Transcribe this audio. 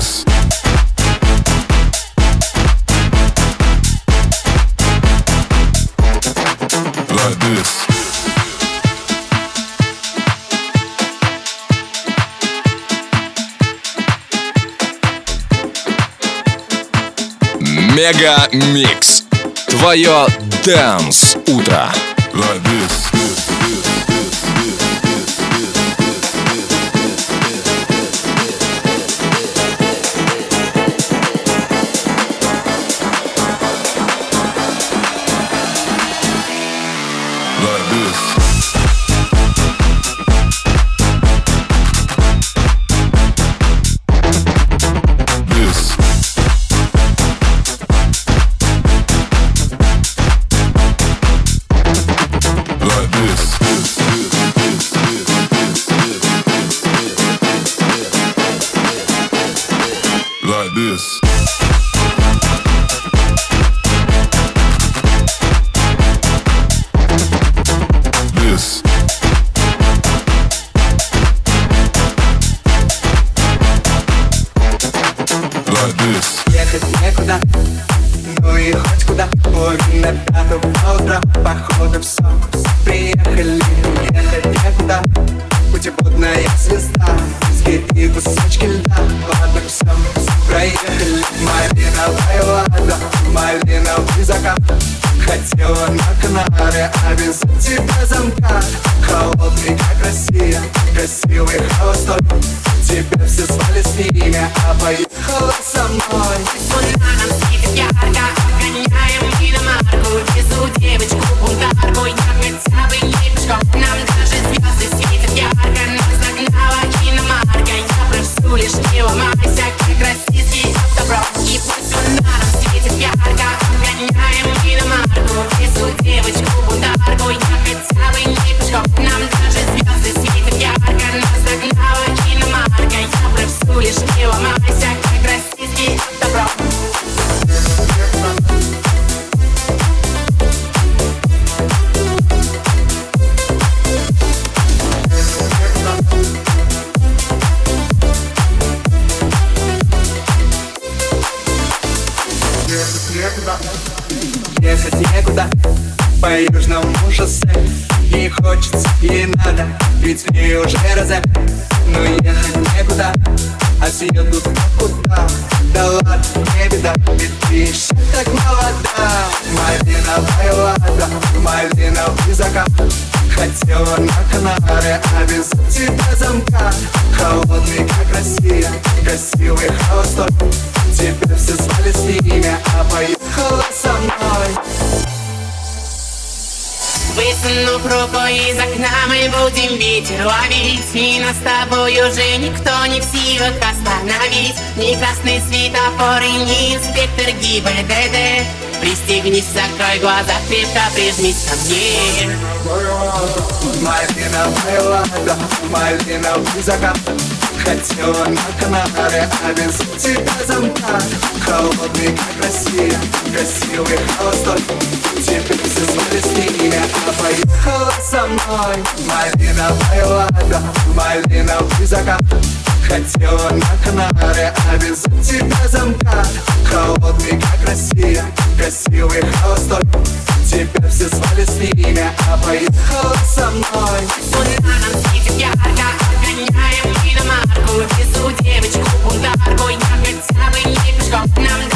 Sanchez. Like this. Мега Микс. Твое Дэнс Утро. Like this. Пятого утра, походу все Приехали, ехать некуда Путеводная звезда. Пески и кусочки льда. Ладно, все, проехали. Малиновая вода, малиновый закат. Хотела на Канары, а без тебя замка. Холодный, как Россия, красивый холостой. Тебя все звали с ними, а поехала со мной. Луна нам светит ярко, обгоняем девочку бунтарку, я хотя бы Нам даже звезды светят ярко, нас нагнала иномарка Я прошу лишь не ломайся, как российский Но ехать некуда, а съедут куда? Да ладно, не беда, ведь ты еще так молода. Малиновая вода, малиновый закат. Хотела на Канары, а без тебя замка. Холодный, как Россия, красивый холостой. Тебя все звали с ними, а поехала со мной Высунув руку из окна, мы будем ветер ловить И нас с тобой уже никто не в силах остановить. Ни красный светофор и ни инспектор ГИБДД. Пристегнись, закрой глаза, крепко прижмись ко мне. Малиновая вода, малиновый закат Хотела на Канары, а тебя замка Холодный, как Россия, красивый холостой. Теперь все звали с ними, а поехала со мной. Малиновая вода, малиновый закат. Хотела на Канары, а тебя замка Холодный, как Россия, красивый холостой Теперь все звали с ними, а поехала со мной. Луна нам светит ярко, обгоняем иномарку Везу девочку бунтарку, я хотя бы не пешком. Нам